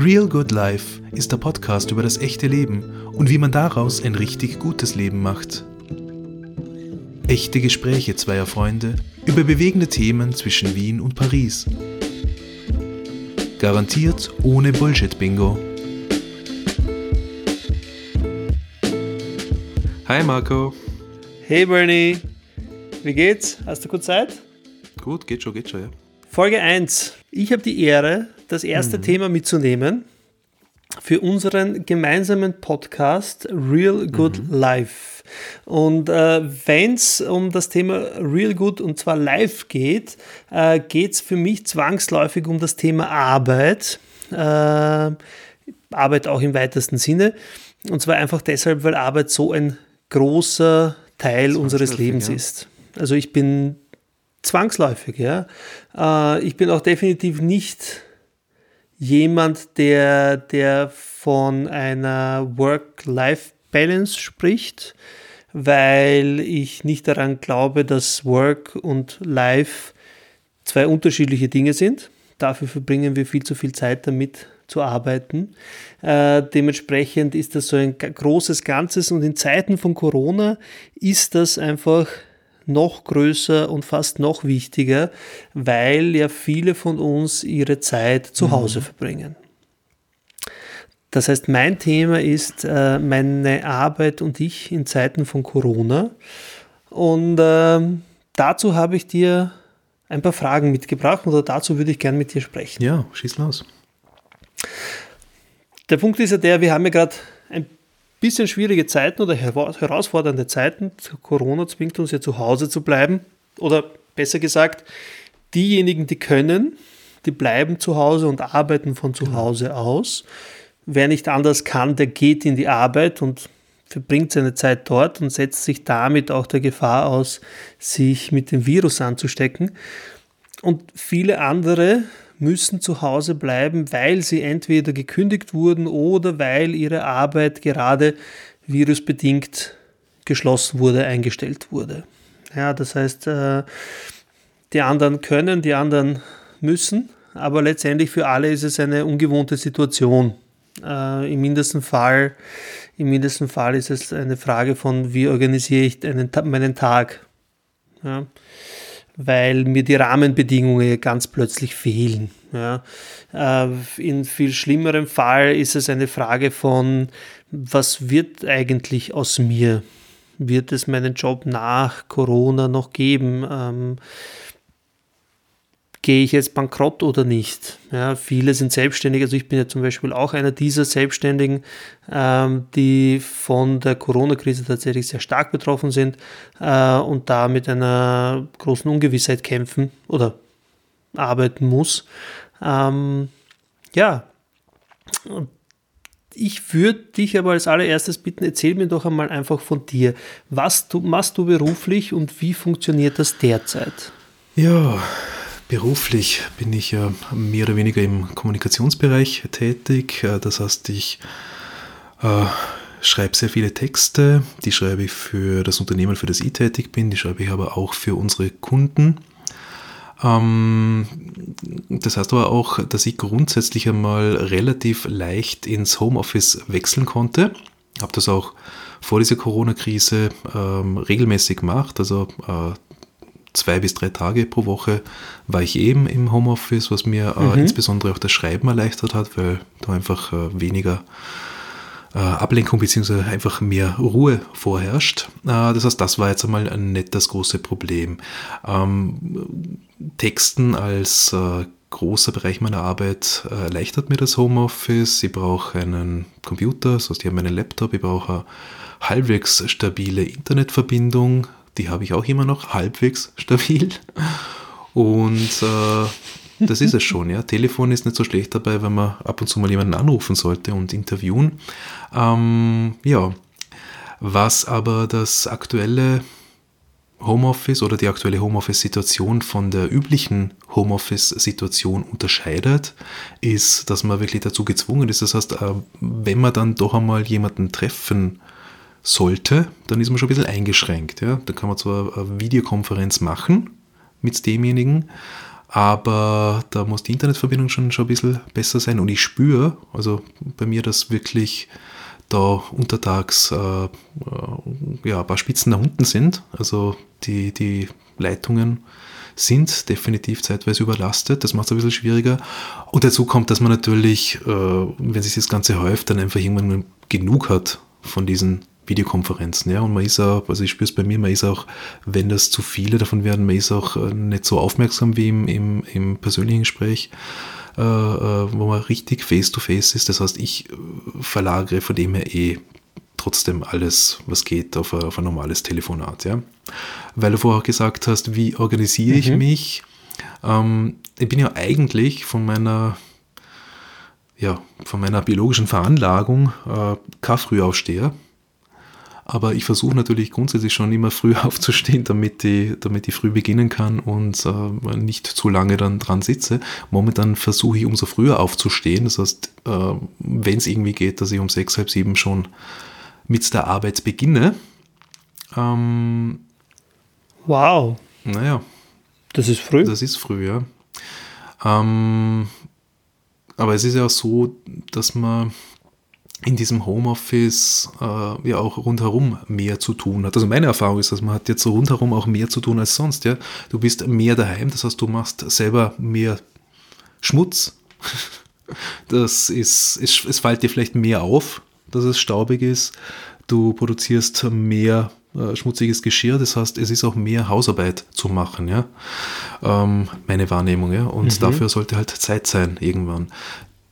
Real Good Life ist der Podcast über das echte Leben und wie man daraus ein richtig gutes Leben macht. Echte Gespräche zweier Freunde über bewegende Themen zwischen Wien und Paris. Garantiert ohne Bullshit-Bingo. Hi Marco. Hey Bernie, wie geht's? Hast du kurz Zeit? Gut, geht schon, geht schon, ja. Folge 1. Ich habe die Ehre, das erste mhm. Thema mitzunehmen für unseren gemeinsamen Podcast Real Good mhm. Life. Und äh, wenn es um das Thema Real Good und zwar live geht, äh, geht es für mich zwangsläufig um das Thema Arbeit. Äh, Arbeit auch im weitesten Sinne. Und zwar einfach deshalb, weil Arbeit so ein großer Teil unseres Lebens ja. ist. Also ich bin zwangsläufig, ja. Äh, ich bin auch definitiv nicht jemand, der, der von einer Work-Life-Balance spricht, weil ich nicht daran glaube, dass Work und Life zwei unterschiedliche Dinge sind. Dafür verbringen wir viel zu viel Zeit damit zu arbeiten. Äh, dementsprechend ist das so ein großes Ganzes und in Zeiten von Corona ist das einfach noch größer und fast noch wichtiger, weil ja viele von uns ihre Zeit zu mhm. Hause verbringen. Das heißt, mein Thema ist äh, meine Arbeit und ich in Zeiten von Corona. Und äh, dazu habe ich dir ein paar Fragen mitgebracht oder dazu würde ich gerne mit dir sprechen. Ja, schieß los. Der Punkt ist ja der, wir haben ja gerade ein bisschen schwierige Zeiten oder herausfordernde Zeiten. Corona zwingt uns ja zu Hause zu bleiben. Oder besser gesagt, diejenigen, die können, die bleiben zu Hause und arbeiten von zu genau. Hause aus. Wer nicht anders kann, der geht in die Arbeit und verbringt seine Zeit dort und setzt sich damit auch der Gefahr aus, sich mit dem Virus anzustecken. Und viele andere müssen zu Hause bleiben, weil sie entweder gekündigt wurden oder weil ihre Arbeit gerade virusbedingt geschlossen wurde, eingestellt wurde. Ja, das heißt, äh, die anderen können, die anderen müssen, aber letztendlich für alle ist es eine ungewohnte Situation. Äh, Im mindesten Fall, im mindesten Fall ist es eine Frage von, wie organisiere ich einen, meinen Tag. Ja weil mir die Rahmenbedingungen ganz plötzlich fehlen. Ja. Äh, in viel schlimmerem Fall ist es eine Frage von, was wird eigentlich aus mir? Wird es meinen Job nach Corona noch geben? Ähm, gehe ich jetzt bankrott oder nicht? Ja, viele sind selbstständig, also ich bin ja zum Beispiel auch einer dieser Selbstständigen, ähm, die von der Corona-Krise tatsächlich sehr stark betroffen sind äh, und da mit einer großen Ungewissheit kämpfen oder arbeiten muss. Ähm, ja, ich würde dich aber als allererstes bitten, erzähl mir doch einmal einfach von dir. Was du, machst du beruflich und wie funktioniert das derzeit? Ja, Beruflich bin ich mehr oder weniger im Kommunikationsbereich tätig. Äh, das heißt, ich äh, schreibe sehr viele Texte. Die schreibe ich für das Unternehmen, für das ich tätig bin. Die schreibe ich aber auch für unsere Kunden. Ähm, das heißt aber auch, dass ich grundsätzlich einmal relativ leicht ins Homeoffice wechseln konnte. Habe das auch vor dieser Corona-Krise ähm, regelmäßig gemacht. Also äh, zwei bis drei Tage pro Woche war ich eben im Homeoffice, was mir äh, mhm. insbesondere auch das Schreiben erleichtert hat, weil da einfach äh, weniger äh, Ablenkung bzw. einfach mehr Ruhe vorherrscht. Äh, das heißt, das war jetzt einmal nicht das große Problem. Ähm, Texten als äh, großer Bereich meiner Arbeit äh, erleichtert mir das Homeoffice. Ich brauche einen Computer, das heißt, ich habe meinen Laptop, ich brauche eine halbwegs stabile Internetverbindung, die habe ich auch immer noch halbwegs stabil. Und äh, das ist es schon, ja. Telefon ist nicht so schlecht dabei, wenn man ab und zu mal jemanden anrufen sollte und interviewen. Ähm, ja. Was aber das aktuelle Homeoffice oder die aktuelle Homeoffice-Situation von der üblichen Homeoffice-Situation unterscheidet, ist, dass man wirklich dazu gezwungen ist. Das heißt, äh, wenn man dann doch einmal jemanden treffen sollte, dann ist man schon ein bisschen eingeschränkt. Ja? Da kann man zwar eine Videokonferenz machen mit demjenigen, aber da muss die Internetverbindung schon, schon ein bisschen besser sein. Und ich spüre, also bei mir, dass wirklich da untertags äh, äh, ja, ein paar Spitzen nach unten sind. Also die, die Leitungen sind definitiv zeitweise überlastet. Das macht es ein bisschen schwieriger. Und dazu kommt, dass man natürlich, äh, wenn sich das Ganze häuft, dann einfach irgendwann genug hat von diesen Videokonferenzen. Ja, und man ist auch, also ich spüre es bei mir, man ist auch, wenn das zu viele davon werden, man ist auch äh, nicht so aufmerksam wie im, im, im persönlichen Gespräch, äh, äh wo man richtig face-to-face -face ist. Das heißt, ich äh, verlagere von dem her eh trotzdem alles, was geht, auf ein, auf ein normales Telefonat. Ja? Weil du vorher gesagt hast, wie organisiere mhm. ich mich? Ähm, ich bin ja eigentlich von meiner ja, von meiner biologischen Veranlagung äh, kein Frühaufsteher. Aber ich versuche natürlich grundsätzlich schon immer früh aufzustehen, damit ich, damit ich früh beginnen kann und äh, nicht zu lange dann dran sitze. Momentan versuche ich umso früher aufzustehen. Das heißt, äh, wenn es irgendwie geht, dass ich um sechs, halb sieben schon mit der Arbeit beginne. Ähm, wow. Naja. Das ist früh. Das ist früh, ja. Ähm, aber es ist ja auch so, dass man in diesem Homeoffice äh, ja auch rundherum mehr zu tun hat. Also meine Erfahrung ist, dass man hat jetzt so rundherum auch mehr zu tun als sonst. Ja? Du bist mehr daheim, das heißt, du machst selber mehr Schmutz. Das ist, es, es fällt dir vielleicht mehr auf, dass es staubig ist. Du produzierst mehr äh, schmutziges Geschirr, das heißt, es ist auch mehr Hausarbeit zu machen, ja. Ähm, meine Wahrnehmung, ja. Und mhm. dafür sollte halt Zeit sein irgendwann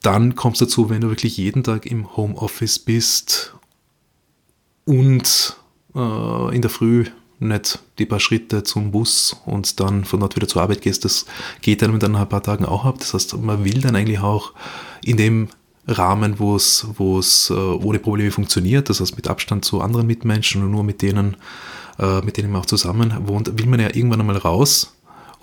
dann kommst du dazu, wenn du wirklich jeden Tag im Homeoffice bist und äh, in der Früh nicht die paar Schritte zum Bus und dann von dort wieder zur Arbeit gehst, das geht dann mit ein paar Tagen auch ab. Das heißt, man will dann eigentlich auch in dem Rahmen, wo es, äh, ohne Probleme funktioniert, das heißt mit Abstand zu anderen Mitmenschen und nur mit denen, äh, mit denen man auch zusammen wohnt, will man ja irgendwann einmal raus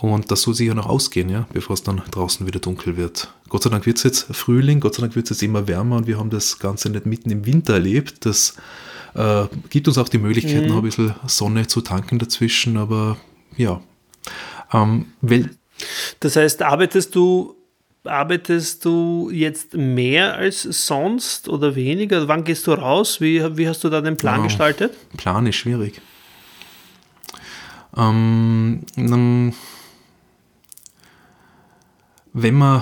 und das soll sich ja noch ausgehen, ja, bevor es dann draußen wieder dunkel wird. Gott sei Dank wird es jetzt Frühling, Gott sei Dank wird es jetzt immer wärmer und wir haben das Ganze nicht mitten im Winter erlebt. Das äh, gibt uns auch die Möglichkeit, mhm. noch ein bisschen Sonne zu tanken dazwischen, aber ja. Ähm, das heißt, arbeitest du arbeitest du jetzt mehr als sonst oder weniger? Wann gehst du raus? Wie, wie hast du da den Plan ja, gestaltet? Plan ist schwierig. Ähm, dann wenn man,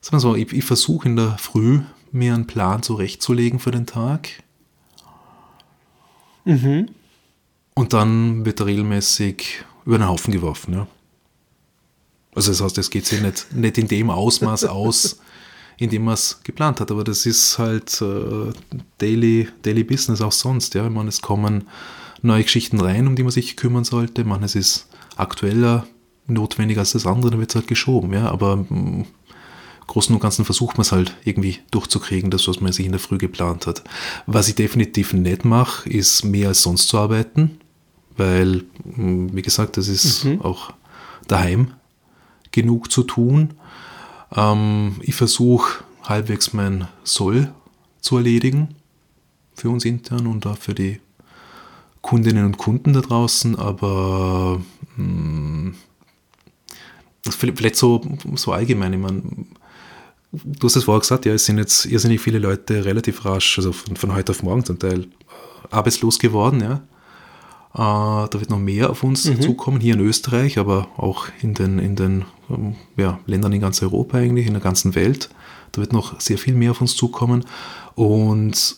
sagen wir so, ich, ich versuche in der Früh mir einen Plan zurechtzulegen für den Tag. Mhm. Und dann wird er regelmäßig über den Haufen geworfen. Ja. Also das heißt, es geht sich nicht, nicht in dem Ausmaß aus, in dem man es geplant hat. Aber das ist halt äh, Daily, Daily Business auch sonst. Ja. Ich meine, es kommen neue Geschichten rein, um die man sich kümmern sollte. Ich meine, es ist aktueller notwendiger als das andere, dann wird es halt geschoben, ja. Aber im Großen und Ganzen versucht man es halt irgendwie durchzukriegen, das, was man sich in der Früh geplant hat. Was ich definitiv nicht mache, ist mehr als sonst zu arbeiten, weil, wie gesagt, das ist mhm. auch daheim genug zu tun. Ähm, ich versuche halbwegs mein Soll zu erledigen für uns intern und auch für die Kundinnen und Kunden da draußen, aber mh, mm, vielleicht so, so allgemein, ich meine, du hast es vorher gesagt, ja, es sind jetzt irrsinnig viele Leute relativ rasch, also von, von heute auf morgen zum Teil, äh, arbeitslos geworden, ja. Äh, da wird noch mehr auf uns mhm. zukommen, hier in Österreich, aber auch in den, in den ähm, ja, Ländern in ganz Europa eigentlich, in der ganzen Welt. Da wird noch sehr viel mehr auf uns zukommen. Und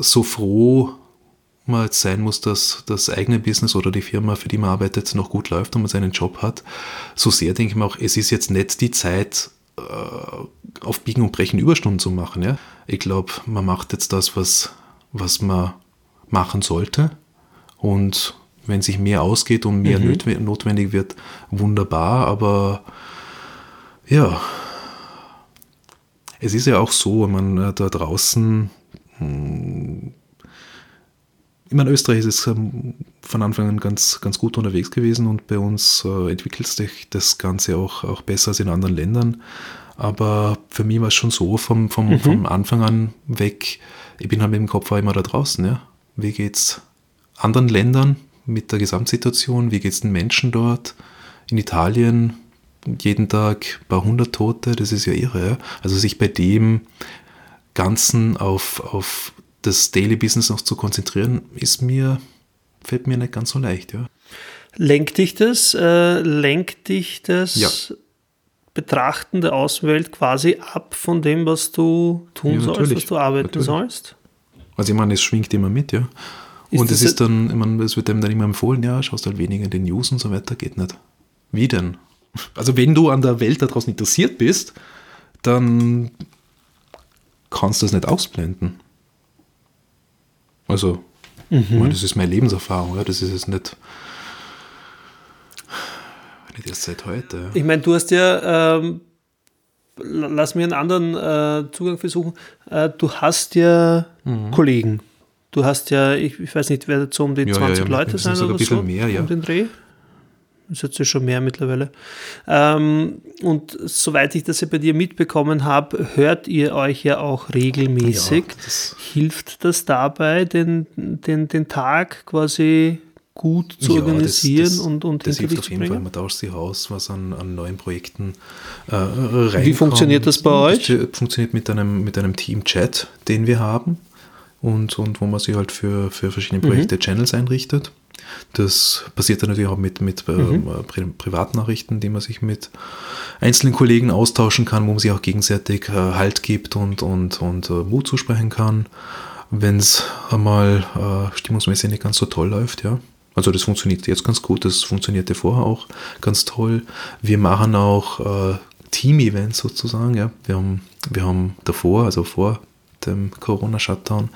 so froh man jetzt sein muss, dass das eigene Business oder die Firma, für die man arbeitet, noch gut läuft und man seinen Job hat, so sehr denke ich mir auch, es ist jetzt nicht die Zeit, äh, auf Biegen und Brechen Überstunden zu machen. Ja? Ich glaube, man macht jetzt das, was, was man machen sollte. Und wenn sich mehr ausgeht und mehr mhm. notwendig wird, wunderbar. Aber ja, es ist ja auch so, man äh, da draußen ich meine, Österreich ist es ähm, von Anfang an ganz, ganz gut unterwegs gewesen und bei uns äh, entwickelt sich das Ganze auch, auch besser als in anderen Ländern. Aber für mich war es schon so vom, vom, mhm. vom Anfang an weg, ich bin halt mit dem Kopf auch immer da draußen. Ja? Wie es anderen Ländern, mit der Gesamtsituation, wie geht es den Menschen dort. In Italien jeden Tag ein paar hundert Tote, das ist ja irre. Ja? Also sich bei dem Ganzen auf, auf das Daily Business noch zu konzentrieren, ist mir, fällt mir nicht ganz so leicht. Ja. Lenkt dich das, äh, lenkt dich das Ja. Betrachten der Außenwelt quasi ab von dem, was du tun Ja, sollst, was du arbeiten Natürlich. sollst? Also ich meine, es schwingt immer mit, ja. Ist und es ist dann, ich meine, es wird einem dann immer empfohlen, ja, schaust halt weniger in den News und so weiter, geht nicht. Wie denn? Also wenn du an der Welt da draußen interessiert bist, dann kannst du das nicht ausblenden. Also, ich meine, das ist meine Lebenserfahrung, ja, das ist jetzt nicht, nicht erst seit heute. Ich meine, du hast ja, ähm, lass mir einen anderen äh, Zugang versuchen, äh, du hast ja Mhm. Kollegen. Du hast ja, ich, ich weiß nicht, wer so um die Ja, ja, 20 ja, Leute sein oder ein bisschen so mehr, ja. um den Dreh. Das ist jetzt ja schon mehr mittlerweile. Ähm, und soweit ich das ja bei dir mitbekommen habe, hört ihr euch ja auch regelmäßig. Ja, das- Hilft das dabei, den, den, den Tag quasi gut zu Ja, organisieren das, das, und, und das hilft auf jeden Fall. Man tauscht sich aus, was an, an neuen Projekten äh, reinkommt. Wie funktioniert das bei euch? Das funktioniert mit einem, mit einem Team-Chat, den wir haben und, und wo man sich halt für, für verschiedene Mhm. Projekte Channels einrichtet. Das passiert dann natürlich auch mit, mit Mhm. ähm, äh, Pri Privatnachrichten, die man sich mit einzelnen Kollegen austauschen kann, wo man sich auch gegenseitig äh, Halt gibt und, und, und äh, Mut zusprechen kann, wenn es einmal äh, stimmungsmäßig nicht ganz so toll läuft, ja. Also das funktioniert jetzt ganz gut, das funktionierte vorher auch ganz toll. Wir machen auch äh, Team-Events sozusagen, ja. Wir haben, wir haben davor, also vor dem Corona-Shutdown,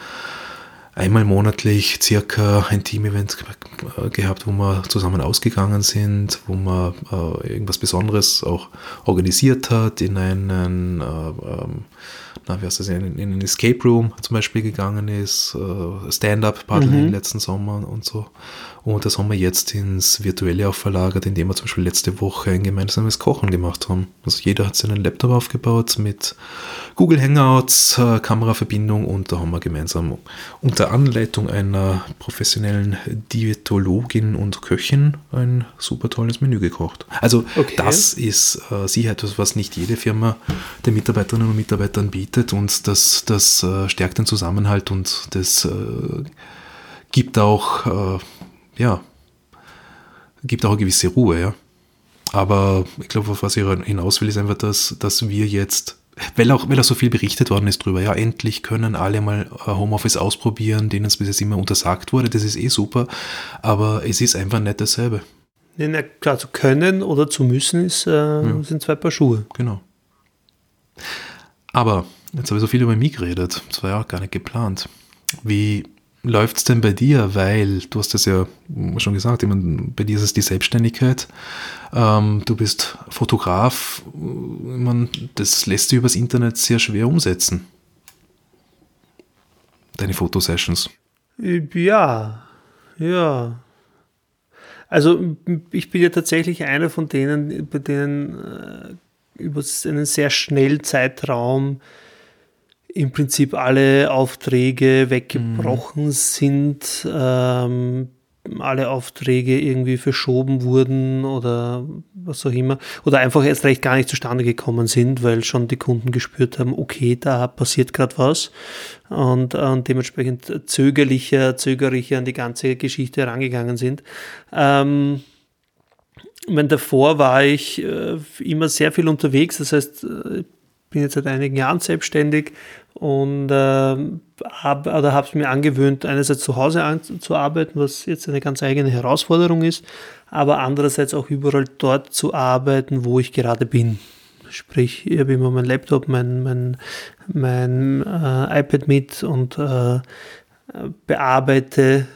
einmal monatlich circa ein Team-Event ge- gehabt, wo wir zusammen ausgegangen sind, wo man äh, irgendwas Besonderes auch organisiert hat, in einen, äh, ähm, na, wie heißt das, in, in einen Escape Room zum Beispiel gegangen ist, äh, Stand-Up-Paddeln Mhm. letzten Sommer und so. Und das haben wir jetzt ins Virtuelle auch verlagert, indem wir zum Beispiel letzte Woche ein gemeinsames Kochen gemacht haben. Also jeder hat seinen Laptop aufgebaut mit Google Hangouts, äh, Kameraverbindung und da haben wir gemeinsam unter Anleitung einer professionellen Diätologin und Köchin ein super tolles Menü gekocht. Also Okay. das ist äh, sicher etwas, was nicht jede Firma den Mitarbeiterinnen und Mitarbeitern bietet und das, das äh, stärkt den Zusammenhalt und das äh, gibt auch, äh, ja, gibt auch eine gewisse Ruhe, ja. Aber ich glaube, auf was ich hinaus will, ist einfach, dass, dass wir jetzt, weil auch, weil auch so viel berichtet worden ist drüber, ja, endlich können alle mal äh, Homeoffice ausprobieren, denen es bis jetzt immer untersagt wurde, das ist eh super, aber es ist einfach nicht dasselbe. Ja, na, klar, zu können oder zu müssen ist, äh, sind zwei Paar Schuhe. Genau. Aber jetzt habe ich so viel über mich geredet. Das war ja auch gar nicht geplant. Wie läuft es denn bei dir? Weil du hast das ja schon gesagt, ich meine, bei dir ist es die Selbstständigkeit. Ähm, du bist Fotograf. Ich meine, das lässt sich übers Internet sehr schwer umsetzen. Deine Fotosessions. Ja, ja. Also ich bin ja tatsächlich einer von denen, bei denen äh, über einen sehr schnellen Zeitraum im Prinzip alle Aufträge weggebrochen sind, ähm, alle Aufträge irgendwie verschoben wurden oder was auch immer, oder einfach erst recht gar nicht zustande gekommen sind, weil schon die Kunden gespürt haben, okay, da passiert gerade was. Und, und dementsprechend zögerlicher, zögerlicher an die ganze Geschichte herangegangen sind. Ähm, ich meine, davor war ich äh, immer sehr viel unterwegs, das heißt, äh, bin jetzt seit einigen Jahren selbstständig und äh, habe oder es mir angewöhnt, einerseits zu Hause an, zu arbeiten, was jetzt eine ganz eigene Herausforderung ist, aber andererseits auch überall dort zu arbeiten, wo ich gerade bin. Sprich, ich habe immer mein Laptop, mein, mein, mein äh, iPad mit und äh, bearbeite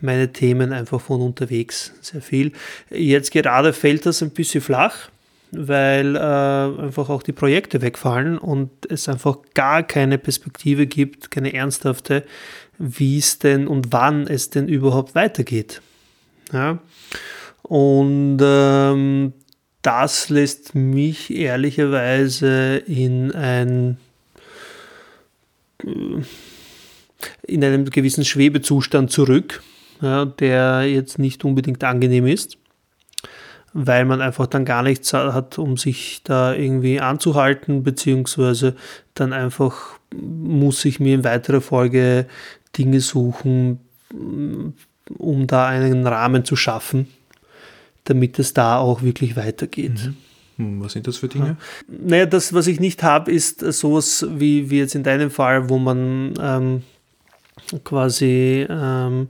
meine Themen einfach von unterwegs sehr viel. Jetzt gerade fällt das ein bisschen flach, weil äh, einfach auch die Projekte wegfallen und es einfach gar keine Perspektive gibt, keine ernsthafte, wie es denn und wann es denn überhaupt weitergeht. Ja? Und ähm, das lässt mich ehrlicherweise in ein in einem gewissen Schwebezustand zurück. ja, der jetzt nicht unbedingt angenehm ist, weil man einfach dann gar nichts hat, um sich da irgendwie anzuhalten, beziehungsweise dann einfach muss ich mir in weiterer Folge Dinge suchen, um da einen Rahmen zu schaffen, damit es da auch wirklich weitergeht. Mhm. Hm, was sind das für Dinge? Naja, das, was ich nicht habe, ist sowas wie, wie jetzt in deinem Fall, wo man ähm, quasi ähm,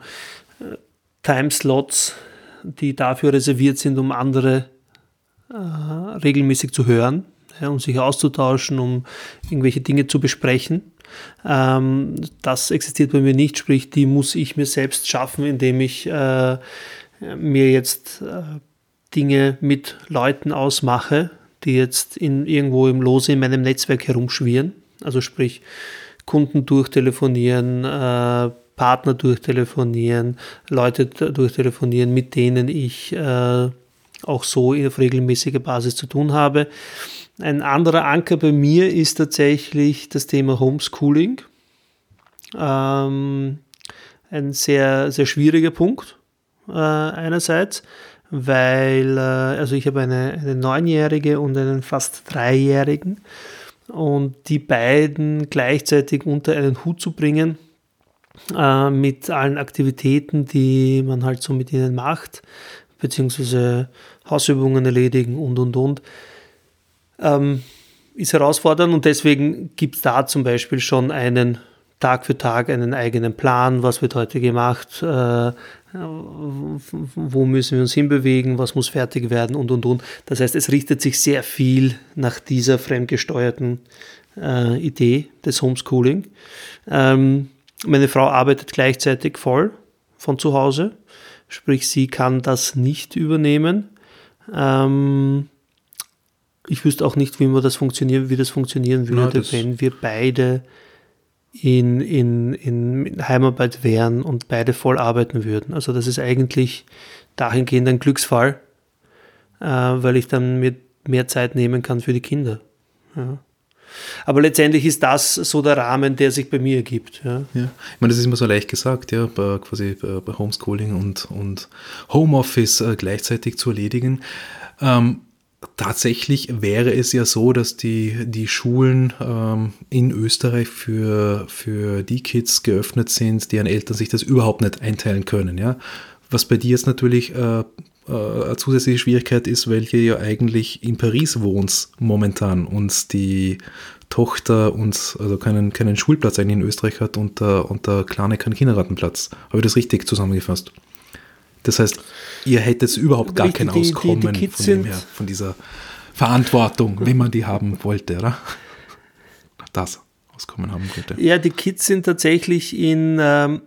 Timeslots, die dafür reserviert sind, um andere äh, regelmäßig zu hören, ja, um sich auszutauschen, um irgendwelche Dinge zu besprechen. Ähm, das existiert bei mir nicht, sprich, die muss ich mir selbst schaffen, indem ich äh, mir jetzt äh, Dinge mit Leuten ausmache, die jetzt in, irgendwo im Lose in meinem Netzwerk herumschwirren. Also sprich, Kunden durchtelefonieren, äh, Partner durchtelefonieren, Leute durchtelefonieren, mit denen ich äh, auch so auf regelmäßiger Basis zu tun habe. Ein anderer Anker bei mir ist tatsächlich das Thema Homeschooling. Ähm, ein sehr, sehr schwieriger Punkt äh, einerseits, weil, äh, also ich habe eine, eine Neunjährige und einen fast Dreijährigen und die beiden gleichzeitig unter einen Hut zu bringen, äh, mit allen Aktivitäten, die man halt so mit ihnen macht, beziehungsweise Hausübungen erledigen und und und, ähm, ist herausfordernd und deswegen gibt es da zum Beispiel schon einen Tag für Tag einen eigenen Plan, was wird heute gemacht, äh, wo müssen wir uns hinbewegen, was muss fertig werden und und und. Das heißt, es richtet sich sehr viel nach dieser fremdgesteuerten äh, Idee des Homeschooling. Ähm, meine Frau arbeitet gleichzeitig voll von zu Hause, sprich sie kann das nicht übernehmen. Ähm, ich wüsste auch nicht, wie, man das funktionieren, wie das funktionieren würde, Na, das wenn wir beide in, in, in Heimarbeit wären und beide voll arbeiten würden. Also das ist eigentlich dahingehend ein Glücksfall, äh, weil ich dann mir mehr Zeit nehmen kann für die Kinder. Ja. Aber letztendlich ist das so der Rahmen, der sich bei mir ergibt. Ja. ja. Ich meine, das ist immer so leicht gesagt, ja, bei, quasi bei Homeschooling und, und Homeoffice äh, gleichzeitig zu erledigen. Ähm, Tatsächlich wäre es ja so, dass die, die Schulen ähm, in Österreich für, für die Kids geöffnet sind, deren Eltern sich das überhaupt nicht einteilen können. Ja? Was bei dir jetzt natürlich äh, äh, eine zusätzliche Schwierigkeit ist, weil ihr ja eigentlich in Paris wohnt momentan und die Tochter uns also keinen, keinen Schulplatz eigentlich in Österreich hat und der, und der Kleine keinen Kindergartenplatz. Habe ich das richtig zusammengefasst? Das heißt, ihr hättet überhaupt gar kein Auskommen die, die, die von, dem her, von dieser Verantwortung, wenn man die haben wollte, oder? Das Auskommen haben wollte. Ja, die Kids sind tatsächlich in ähm,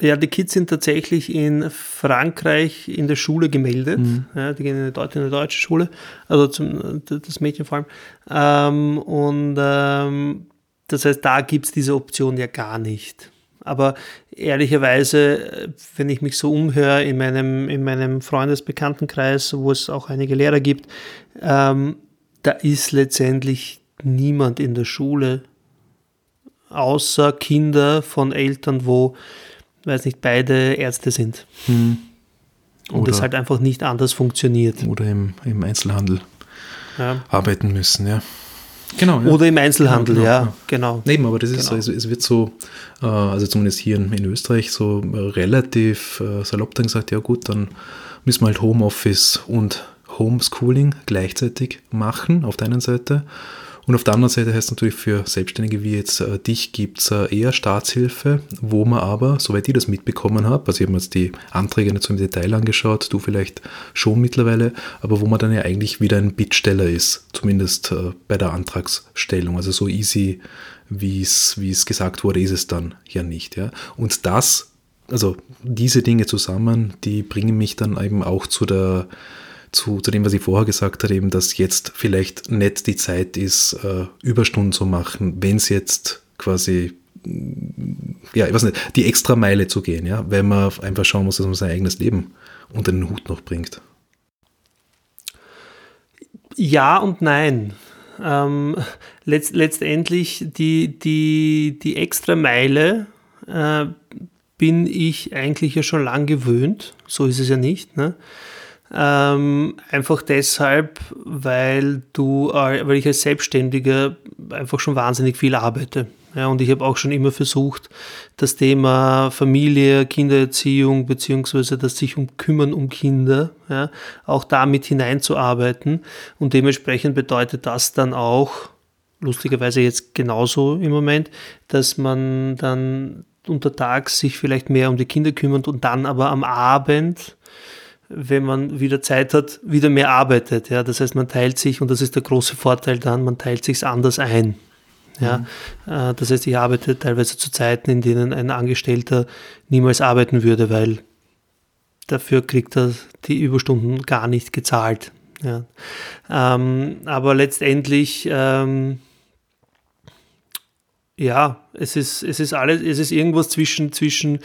ja, die Kids sind tatsächlich in Frankreich in der Schule gemeldet. Mhm. Ja, die gehen in eine, deutsche, in eine deutsche Schule, also zum, das Mädchen vor allem. Ähm, und ähm, das heißt, da gibt es diese Option ja gar nicht. Aber ehrlicherweise, wenn ich mich so umhöre in meinem, in meinem Freundesbekanntenkreis, wo es auch einige Lehrer gibt, ähm, da ist letztendlich niemand in der Schule, außer Kinder von Eltern, wo, weiß nicht, beide Ärzte sind. Hm. Und das halt einfach nicht anders funktioniert. Oder im, im Einzelhandel ja. arbeiten müssen, ja. Genau. Ja. Oder im Einzelhandel, genau, genau, ja, genau. Eben, aber das ist genau. also, es wird so, äh, also zumindest hier in, in Österreich, so äh, relativ äh, salopp dann gesagt, ja gut, dann müssen wir halt Homeoffice und Homeschooling gleichzeitig machen, auf der einen Seite. Und auf der anderen Seite heißt es natürlich für Selbstständige wie jetzt äh, dich gibt es äh, eher Staatshilfe, wo man aber, soweit ich das mitbekommen habe, also ich habe mir jetzt die Anträge nicht so im Detail angeschaut, du vielleicht schon mittlerweile, aber wo man dann ja eigentlich wieder ein Bittsteller ist, zumindest äh, bei der Antragsstellung. Also so easy, wie es gesagt wurde, ist es dann ja nicht. Ja? Und das, also diese Dinge zusammen, die bringen mich dann eben auch zu der zu, zu dem, was ich vorher gesagt habe, eben, dass jetzt vielleicht nicht die Zeit ist, äh, Überstunden zu machen, wenn es jetzt quasi mm, ja, ich weiß nicht, die extra Meile zu gehen, ja, weil man einfach schauen muss, dass man sein eigenes Leben unter den Hut noch bringt. Ja und nein. Ähm, letzt, letztendlich die, die, die extra Meile äh, bin ich eigentlich ja schon lang gewöhnt. So ist es ja nicht. Ne? Ähm, einfach deshalb, weil du, äh, weil ich als Selbstständiger einfach schon wahnsinnig viel arbeite. Ja, und ich habe auch schon immer versucht, das Thema Familie, Kindererziehung beziehungsweise das sich um kümmern um Kinder, ja, auch damit hineinzuarbeiten. Und dementsprechend bedeutet das dann auch, lustigerweise jetzt genauso im Moment, dass man dann untertags sich vielleicht mehr um die Kinder kümmert und dann aber am Abend wenn man wieder Zeit hat, wieder mehr arbeitet. Ja? Das heißt, man teilt sich, und das ist der große Vorteil dann, man teilt sich anders ein. Ja? Mhm. Äh, das heißt, ich arbeite teilweise zu Zeiten, in denen ein Angestellter niemals arbeiten würde, weil dafür kriegt er die Überstunden gar nicht gezahlt. Ja. Ähm, aber letztendlich, ähm, ja, es ist, es ist alles, es ist irgendwas zwischen, zwischen,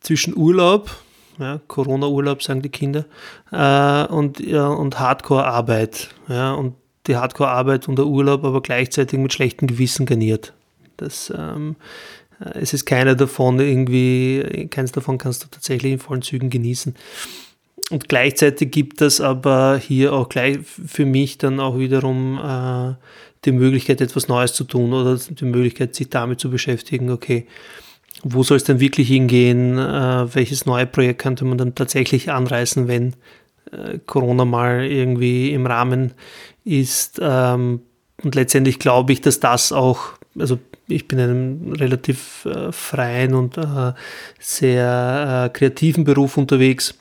zwischen Urlaub, ja, Corona-Urlaub, sagen die Kinder, äh, und, ja, und Hardcore-Arbeit. Ja, und die Hardcore-Arbeit und der Urlaub aber gleichzeitig mit schlechtem Gewissen garniert. Das, ähm, äh, es ist keiner davon irgendwie, keins davon kannst du tatsächlich in vollen Zügen genießen. Und gleichzeitig gibt es aber hier auch gleich für mich dann auch wiederum äh, die Möglichkeit, etwas Neues zu tun oder die Möglichkeit, sich damit zu beschäftigen, okay, wo soll es denn wirklich hingehen? Äh, welches neue Projekt könnte man dann tatsächlich anreißen, wenn äh, Corona mal irgendwie im Rahmen ist? Ähm, und letztendlich glaube ich, dass das auch, also ich bin in einem relativ äh, freien und äh, sehr äh, kreativen Beruf unterwegs.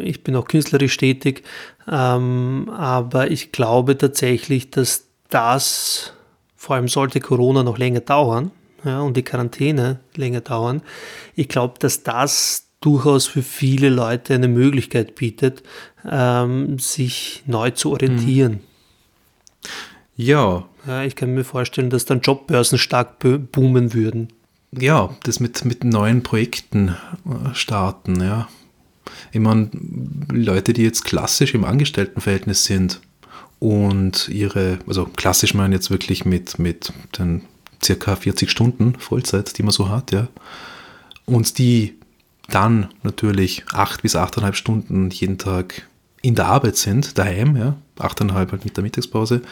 Ich bin auch künstlerisch tätig, ähm, aber ich glaube tatsächlich, dass das, vor allem sollte Corona noch länger dauern, ja, und die Quarantäne länger dauern. Ich glaube, dass das durchaus für viele Leute eine Möglichkeit bietet, ähm, sich neu zu orientieren. Ja. ja. Ich kann mir vorstellen, dass dann Jobbörsen stark boomen würden. Ja, das mit, mit neuen Projekten äh, starten, ja. Ich meine, Leute, die jetzt klassisch im Angestelltenverhältnis sind und ihre, also klassisch meine jetzt wirklich mit, mit den circa 40 Stunden Vollzeit, die man so hat, ja. Und die dann natürlich acht bis achteinhalb Stunden jeden Tag in der Arbeit sind, daheim, ja, achteinhalb halt mit der Mittagspause,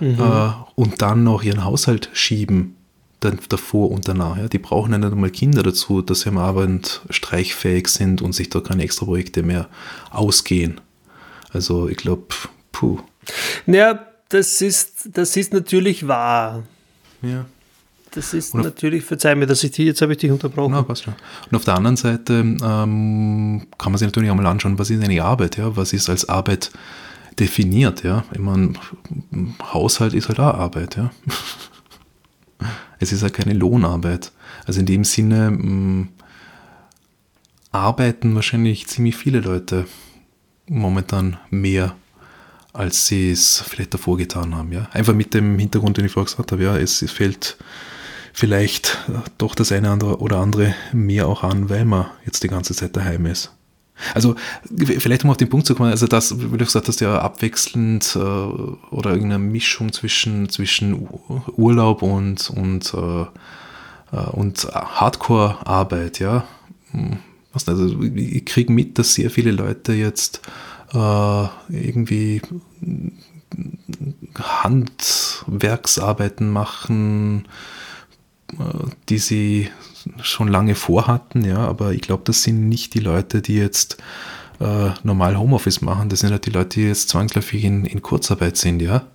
mhm. äh, und dann noch ihren Haushalt schieben, dann davor und danach. Ja. Die brauchen ja nicht einmal Kinder dazu, dass sie am Abend streichfähig sind und sich da keine extra Projekte mehr ausgehen. Also ich glaube, puh. Ja, das ist, das ist natürlich wahr. Ja. Das ist und natürlich, verzeih mir, dass ich die, jetzt habe ich dich unterbrochen. Na, passt schon. Und auf der anderen Seite ähm, kann man sich natürlich auch mal anschauen, was ist eine Arbeit, ja? Was ist als Arbeit definiert, ja? Ich meine, Haushalt ist halt auch Arbeit, ja. es ist halt keine Lohnarbeit. Also in dem Sinne mh, mm, arbeiten wahrscheinlich ziemlich viele Leute momentan mehr als sie es vielleicht davor getan haben. Ja? Einfach mit dem Hintergrund, den ich vorher gesagt habe, ja, es, es fällt vielleicht doch das eine oder andere mehr auch an, weil man jetzt die ganze Zeit daheim ist. Also vielleicht um auf den Punkt zu kommen, also das, wie du gesagt hast, ja abwechselnd äh, oder irgendeine Mischung zwischen, zwischen Urlaub und, und, äh, äh und Hardcore-Arbeit, ja. Hm, also ich kriege mit, dass sehr viele Leute jetzt äh, irgendwie Handwerksarbeiten machen, die sie schon lange vorhatten, ja, aber ich glaube, das sind nicht die Leute, die jetzt äh, normal Homeoffice machen, das sind halt die Leute, die jetzt zwangsläufig in, in Kurzarbeit sind, ja,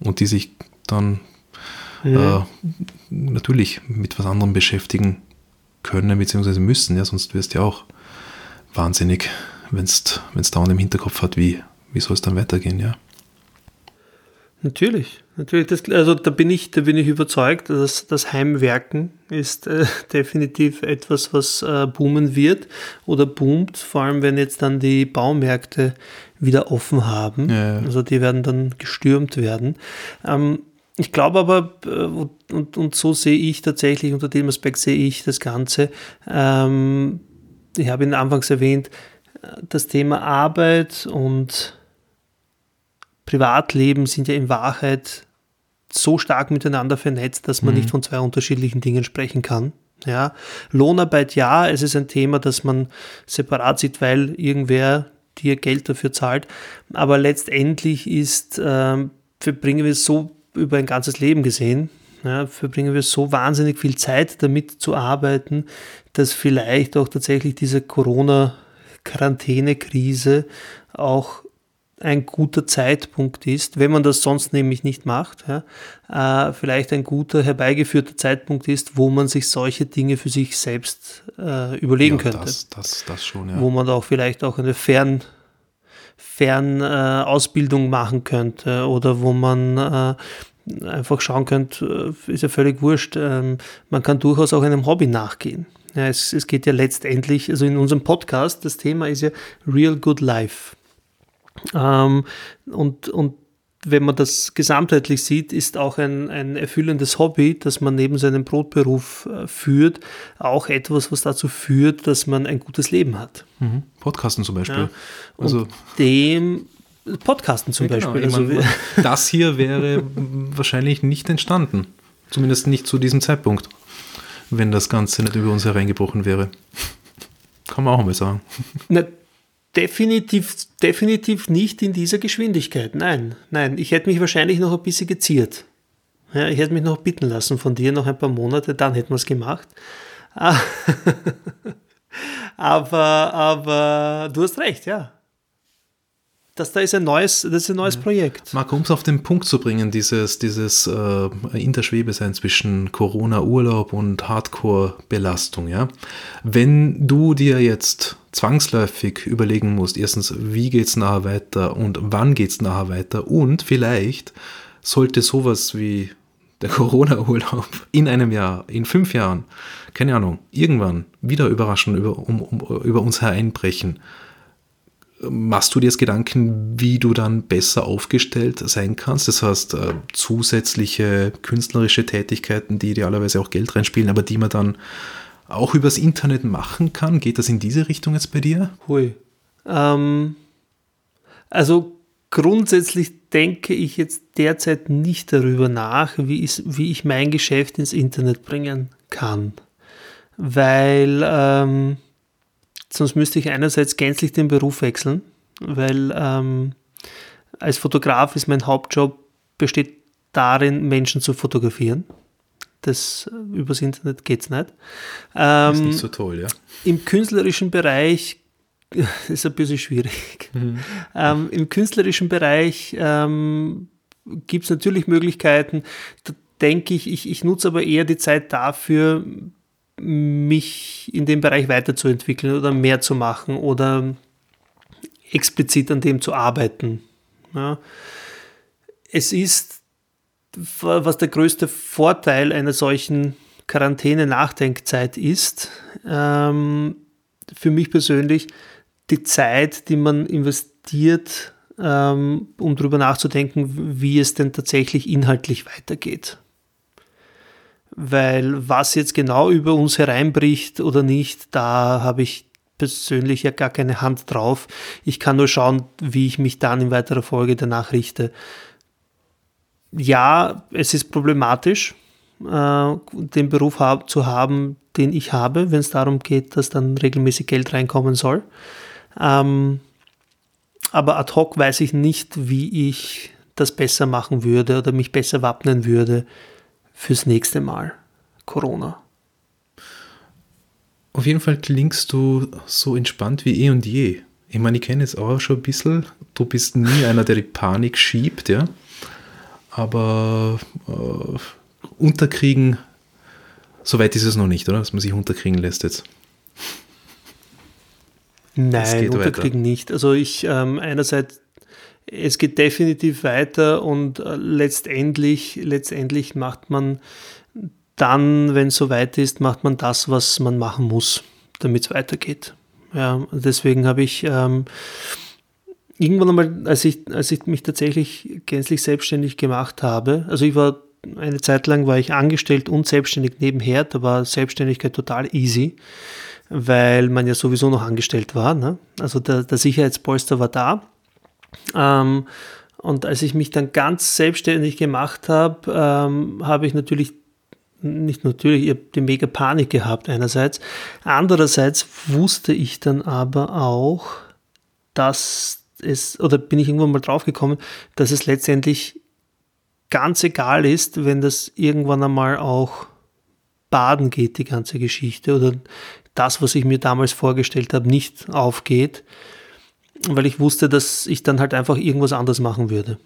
und die sich dann ja. äh, natürlich mit was anderem beschäftigen können, beziehungsweise müssen, ja, sonst wirst du ja auch wahnsinnig, wenn es dauernd im Hinterkopf hat, wie, wie soll es dann weitergehen, ja. Natürlich, natürlich. Das, also da bin ich, da bin ich überzeugt, dass das Heimwerken ist äh, definitiv etwas, was äh, boomen wird oder boomt, vor allem wenn jetzt dann die Baumärkte wieder offen haben. Ja, ja. Also die werden dann gestürmt werden. Ähm, ich glaube aber, äh, und, und so sehe ich tatsächlich, unter dem Aspekt sehe ich das Ganze. Ähm, ich habe ihn anfangs erwähnt, äh, das Thema Arbeit und Privatleben sind ja in Wahrheit so stark miteinander vernetzt, dass man mhm. nicht von zwei unterschiedlichen Dingen sprechen kann. Ja, Lohnarbeit, ja, es ist ein Thema, das man separat sieht, weil irgendwer dir Geld dafür zahlt. Aber letztendlich ist, äh, verbringen wir so über ein ganzes Leben gesehen, ja, verbringen wir so wahnsinnig viel Zeit damit zu arbeiten, dass vielleicht auch tatsächlich diese Corona-Quarantäne-Krise auch ein guter Zeitpunkt ist, wenn man das sonst nämlich nicht macht, ja, äh, vielleicht ein guter herbeigeführter Zeitpunkt ist, wo man sich solche Dinge für sich selbst äh, überlegen ja, könnte. Das, das, das schon, ja. Wo man auch vielleicht auch eine Fern, Fernausbildung äh, machen könnte oder wo man äh, einfach schauen könnte, äh, ist ja völlig wurscht, ähm, man kann durchaus auch einem Hobby nachgehen. Ja, es, es geht ja letztendlich, also in unserem Podcast, das Thema ist ja Real Good Life. Ähm, und, und wenn man das gesamtheitlich sieht, ist auch ein, ein erfüllendes Hobby, das man neben seinem Brotberuf äh, führt, auch etwas, was dazu führt, dass man ein gutes Leben hat. Mhm. Podcasten zum Beispiel. Ja. Also dem Podcasten zum ja, genau. Beispiel. Also, meine, das hier wäre wahrscheinlich nicht entstanden. Zumindest nicht zu diesem Zeitpunkt, wenn das Ganze nicht über uns hereingebrochen wäre. Kann man auch mal sagen. Na, definitiv, definitiv nicht in dieser Geschwindigkeit. Nein, nein. Ich hätte mich wahrscheinlich noch ein bisschen geziert. Ja, ich hätte mich noch bitten lassen von dir noch ein paar Monate, dann hätten wir es gemacht. aber, aber du hast recht, ja dass da ist ein neues, das ist ein neues ja. Projekt. Marco, um es auf den Punkt zu bringen, dieses, dieses äh, in der Schwebe sein zwischen Corona-Urlaub und Hardcore-Belastung, ja. Wenn du dir jetzt zwangsläufig überlegen musst, erstens, wie geht es nachher weiter und wann geht es nachher weiter und vielleicht sollte sowas wie der Corona-Urlaub in einem Jahr, in fünf Jahren, keine Ahnung, irgendwann wieder überraschen, über, um, um, über uns hereinbrechen machst du dir jetzt Gedanken, wie du dann besser aufgestellt sein kannst? Das heißt, äh, zusätzliche künstlerische Tätigkeiten, die idealerweise auch Geld reinspielen, aber die man dann auch übers Internet machen kann. Geht das in diese Richtung jetzt bei dir? Hui. Ähm, also grundsätzlich denke ich jetzt derzeit nicht darüber nach, wie, ist, wie ich mein Geschäft ins Internet bringen kann. Weil ähm, Sonst müsste ich einerseits gänzlich den Beruf wechseln, weil ähm, als Fotograf ist mein Hauptjob besteht darin, Menschen zu fotografieren. Das äh, übers Internet geht es nicht. Ähm, ist nicht so toll, ja. Im künstlerischen Bereich ist ein bisschen schwierig. Mhm. Ähm, Im künstlerischen Bereich ähm, gibt es natürlich Möglichkeiten. Da denke ich, ich, ich nutze aber eher die Zeit dafür, mich in dem Bereich weiterzuentwickeln oder mehr zu machen oder explizit an dem zu arbeiten. Ja. Es ist, was der größte Vorteil einer solchen Quarantäne-Nachdenkzeit ist, ähm, für mich persönlich die Zeit, die man investiert, ähm, um darüber nachzudenken, wie es denn tatsächlich inhaltlich weitergeht weil was jetzt genau über uns hereinbricht oder nicht, da habe ich persönlich ja gar keine Hand drauf. Ich kann nur schauen, wie ich mich dann in weiterer Folge danach richte. Ja, es ist problematisch, äh, den Beruf hab, zu haben, den ich habe, wenn es darum geht, dass dann regelmäßig Geld reinkommen soll. Ähm, aber ad hoc weiß ich nicht, wie ich das besser machen würde oder mich besser wappnen würde fürs nächste Mal Corona. Auf jeden Fall klingst du so entspannt wie eh und je. Ich meine, ich kenne es auch schon ein bisschen. Du bist nie einer, der die Panik schiebt, ja. Aber äh, unterkriegen, soweit ist es noch nicht, oder? Dass man sich unterkriegen lässt jetzt. Nein, unterkriegen weiter. nicht. Also ich ähm, einerseits es geht definitiv weiter und äh, letztendlich, letztendlich macht man dann, wenn es soweit ist, macht man das, was man machen muss, damit es weitergeht. Ja, deswegen habe ich ähm, irgendwann einmal, als ich, als ich mich tatsächlich gänzlich selbstständig gemacht habe, also ich war eine Zeit lang war ich angestellt und selbstständig nebenher, da war Selbstständigkeit total easy, weil man ja sowieso noch angestellt war. Ne? Also der, der Sicherheitspolster war da ähm, und als ich mich dann ganz selbstständig gemacht habe, ähm, habe ich natürlich nicht natürlich, ich habe die mega Panik gehabt einerseits. Andererseits wusste ich dann aber auch, dass es, oder bin ich irgendwann mal draufgekommen, dass es letztendlich ganz egal ist, wenn das irgendwann einmal auch baden geht, die ganze Geschichte, oder das, was ich mir damals vorgestellt habe, nicht aufgeht, weil ich wusste, dass ich dann halt einfach irgendwas anderes machen würde.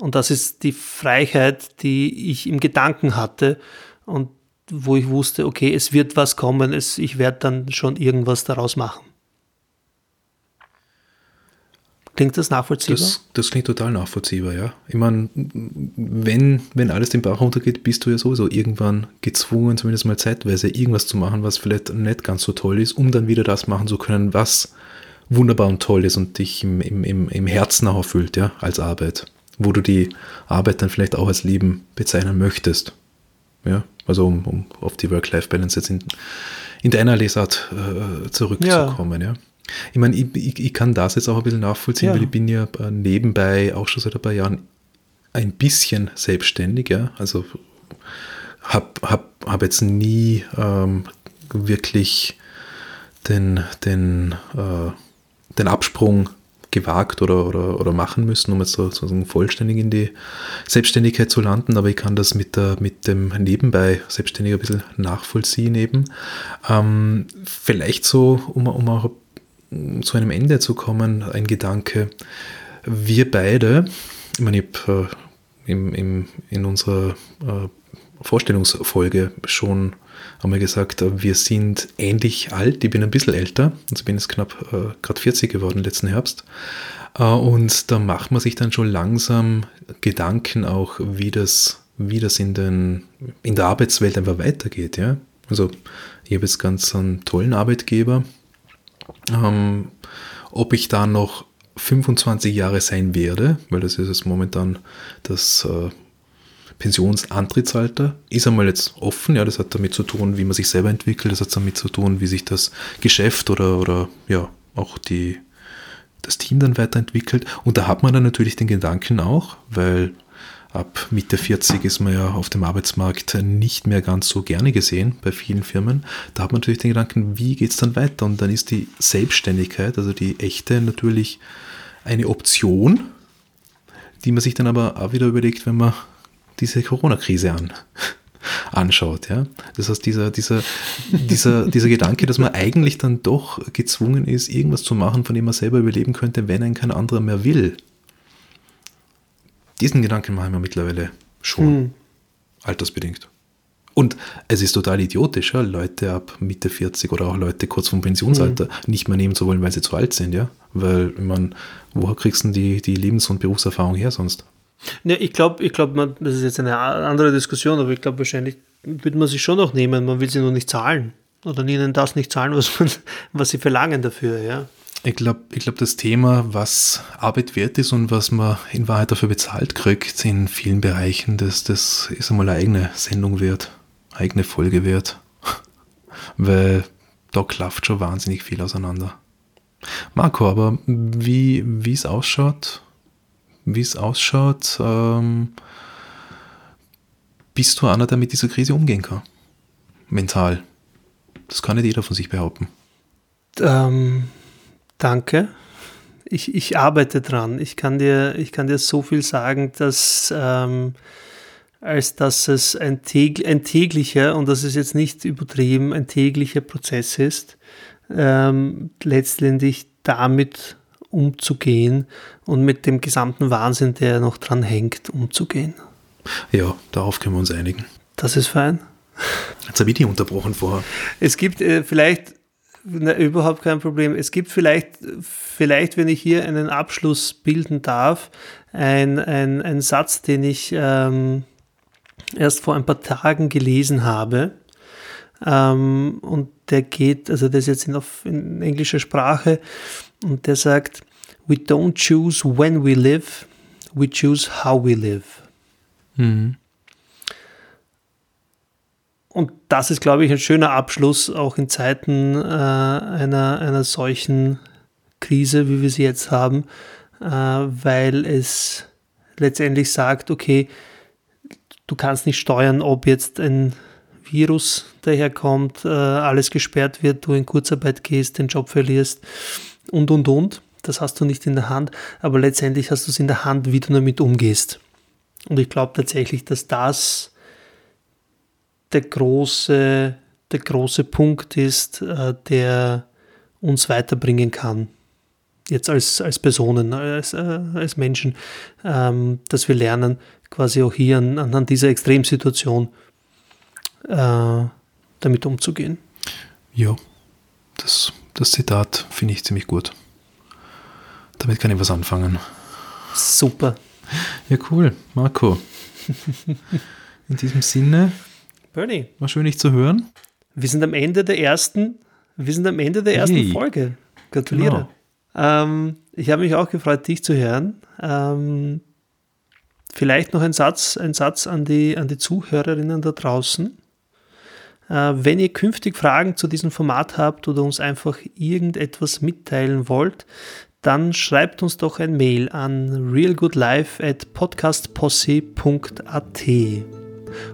Und das ist die Freiheit, die ich im Gedanken hatte und wo ich wusste, okay, es wird was kommen, es, ich werde dann schon irgendwas daraus machen. Klingt das nachvollziehbar? Das, das, klingt total nachvollziehbar, ja. Ich meine, wenn, wenn alles den Bach runtergeht, bist du ja sowieso irgendwann gezwungen, zumindest mal zeitweise irgendwas zu machen, was vielleicht nicht ganz so toll ist, um dann wieder das machen zu können, was wunderbar und toll ist und dich im, im, im Herzen auch erfüllt, ja, als Arbeit. Wo du die Arbeit dann vielleicht auch als Leben bezeichnen möchtest. Ja, also um, um auf die Work-Life-Balance jetzt in, in deiner Lesart äh, zurückzukommen, ja. ja. Ich meine, ich, ich, ich, kann das jetzt auch ein bisschen nachvollziehen, ja. weil ich bin ja nebenbei auch schon seit ein paar Jahren ein bisschen selbstständig, ja. Also habe hab, hab jetzt nie ähm, wirklich den, den, äh, den Absprung gewagt oder, oder, oder machen müssen, um jetzt sozusagen vollständig in die Selbstständigkeit zu landen, aber ich kann das mit, der, mit dem Nebenbei selbstständig ein bisschen nachvollziehen eben. Ähm, vielleicht so, um, um auch zu einem Ende zu kommen, ein Gedanke. Wir beide, ich meine, ich habe äh, im, im, in unserer äh, Vorstellungsfolge schon einmal gesagt, äh, wir sind ähnlich alt. Ich bin ein bisschen älter, also bin jetzt knapp äh, gerade 40 geworden letzten Herbst. Äh, und da macht man sich dann schon langsam Gedanken auch, wie das, wie das in, den, in der Arbeitswelt einfach weitergeht. Ja? Also ich habe jetzt ganz einen tollen Arbeitgeber, ähm, ob ich da noch 25 Jahre sein werde, weil das ist jetzt momentan das äh, Pensionsantrittsalter, ist einmal jetzt offen. Ja, das hat damit zu tun, wie man sich selber entwickelt, das hat damit zu tun, wie sich das Geschäft oder, oder ja, auch die, das Team dann weiterentwickelt. Und da hat man dann natürlich den Gedanken auch, weil ab Mitte 40 ist man ja auf dem Arbeitsmarkt nicht mehr ganz so gerne gesehen bei vielen Firmen. Da hat man natürlich den Gedanken, wie geht es dann weiter? Und dann ist die Selbstständigkeit, also die echte, natürlich eine Option, die man sich dann aber auch wieder überlegt, wenn man diese Corona-Krise an, anschaut. Ja? Das heißt, dieser, dieser, dieser, dieser Gedanke, dass man eigentlich dann doch gezwungen ist, irgendwas zu machen, von dem man selber überleben könnte, wenn ein kein anderer mehr will, diesen Gedanken mache ich mir mittlerweile schon hm. altersbedingt. Und es ist total idiotisch, ja, Leute ab Mitte 40 oder auch Leute kurz vom Pensionsalter mhm. nicht mehr nehmen zu wollen, weil sie zu alt sind, ja. Weil, meine, woher kriegst du die, die Lebens- und Berufserfahrung her sonst? Ne, ich glaube, ich glaub, das ist jetzt eine andere Diskussion, aber ich glaube, wahrscheinlich würde man sie schon noch nehmen, man will sie nur nicht zahlen. Oder ihnen das nicht zahlen, was, man, was sie verlangen dafür, ja. Ich glaube, ich glaub, das Thema, was Arbeit wert ist und was man in Wahrheit dafür bezahlt kriegt, in vielen Bereichen, das, das ist einmal eine eigene Sendung wert, eigene Folge wert. Weil da klafft schon wahnsinnig viel auseinander. Marco, aber wie es ausschaut, wie es ausschaut, ähm, bist du einer, der mit dieser Krise umgehen kann? Mental. Das kann nicht jeder von sich behaupten. Ähm, Danke. Ich, ich arbeite dran. Ich kann, dir, ich kann dir so viel sagen, dass ähm, als dass es ein, täg ein, täglicher, und das ist jetzt nicht übertrieben, ein täglicher Prozess ist, ähm, letztendlich damit umzugehen und mit dem gesamten Wahnsinn, der noch dran hängt, umzugehen. Ja, darauf können wir uns einigen. Das ist fein. Jetzt habe ich die unterbrochen vorher. Es gibt äh, vielleicht na, überhaupt kein Problem. Es gibt vielleicht, vielleicht, wenn ich hier einen Abschluss bilden darf, ein, ein, ein Satz, den ich ähm, erst vor ein paar Tagen gelesen habe. Ähm, und der geht, also der ist jetzt in, auf, in englischer Sprache und der sagt, We don't choose when we live, we choose how we live. Mhm. Und das ist, glaube ich, ein schöner Abschluss, auch in Zeiten äh, einer, einer solchen Krise, wie wir sie jetzt haben, äh, weil es letztendlich sagt, okay, du kannst nicht steuern, ob jetzt ein Virus daherkommt, äh, alles gesperrt wird, du in Kurzarbeit gehst, den Job verlierst und und und. Das hast du nicht in der Hand, aber letztendlich hast du es in der Hand, wie du damit umgehst. Und ich glaube tatsächlich, dass das der große, der große Punkt ist, äh, der uns weiterbringen kann. Jetzt als, als Personen, als, äh, als Menschen, ähm, dass wir lernen, quasi auch hier an, anhand dieser Extremsituation äh, damit umzugehen. Ja, das, das Zitat finde ich ziemlich gut. Damit kann ich was anfangen. Super. Ja, cool. Marco. In diesem Sinne. Bernie. War schön, dich zu hören. Wir sind am Ende der ersten, wir sind am Ende der ersten hey. Folge. Gratuliere. Genau. Ähm, ich habe mich auch gefreut, dich zu hören. Ähm, vielleicht noch ein Satz, ein Satz an die, an die Zuhörerinnen da draußen. Äh, wenn ihr künftig Fragen zu diesem Format habt oder uns einfach irgendetwas mitteilen wollt, dann schreibt uns doch ein Mail an realgoodlife at podcastposse.at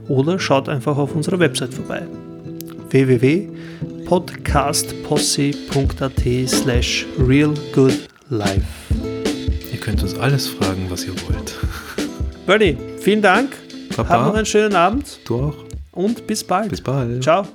oder schaut einfach auf unserer Website vorbei www.podcastposse.at slash realgoodlife. Ihr könnt uns alles fragen, was ihr wollt. Bernie, vielen Dank. Papa, Habt noch einen schönen Abend. Du auch. Und bis bald. Bis bald. Ciao.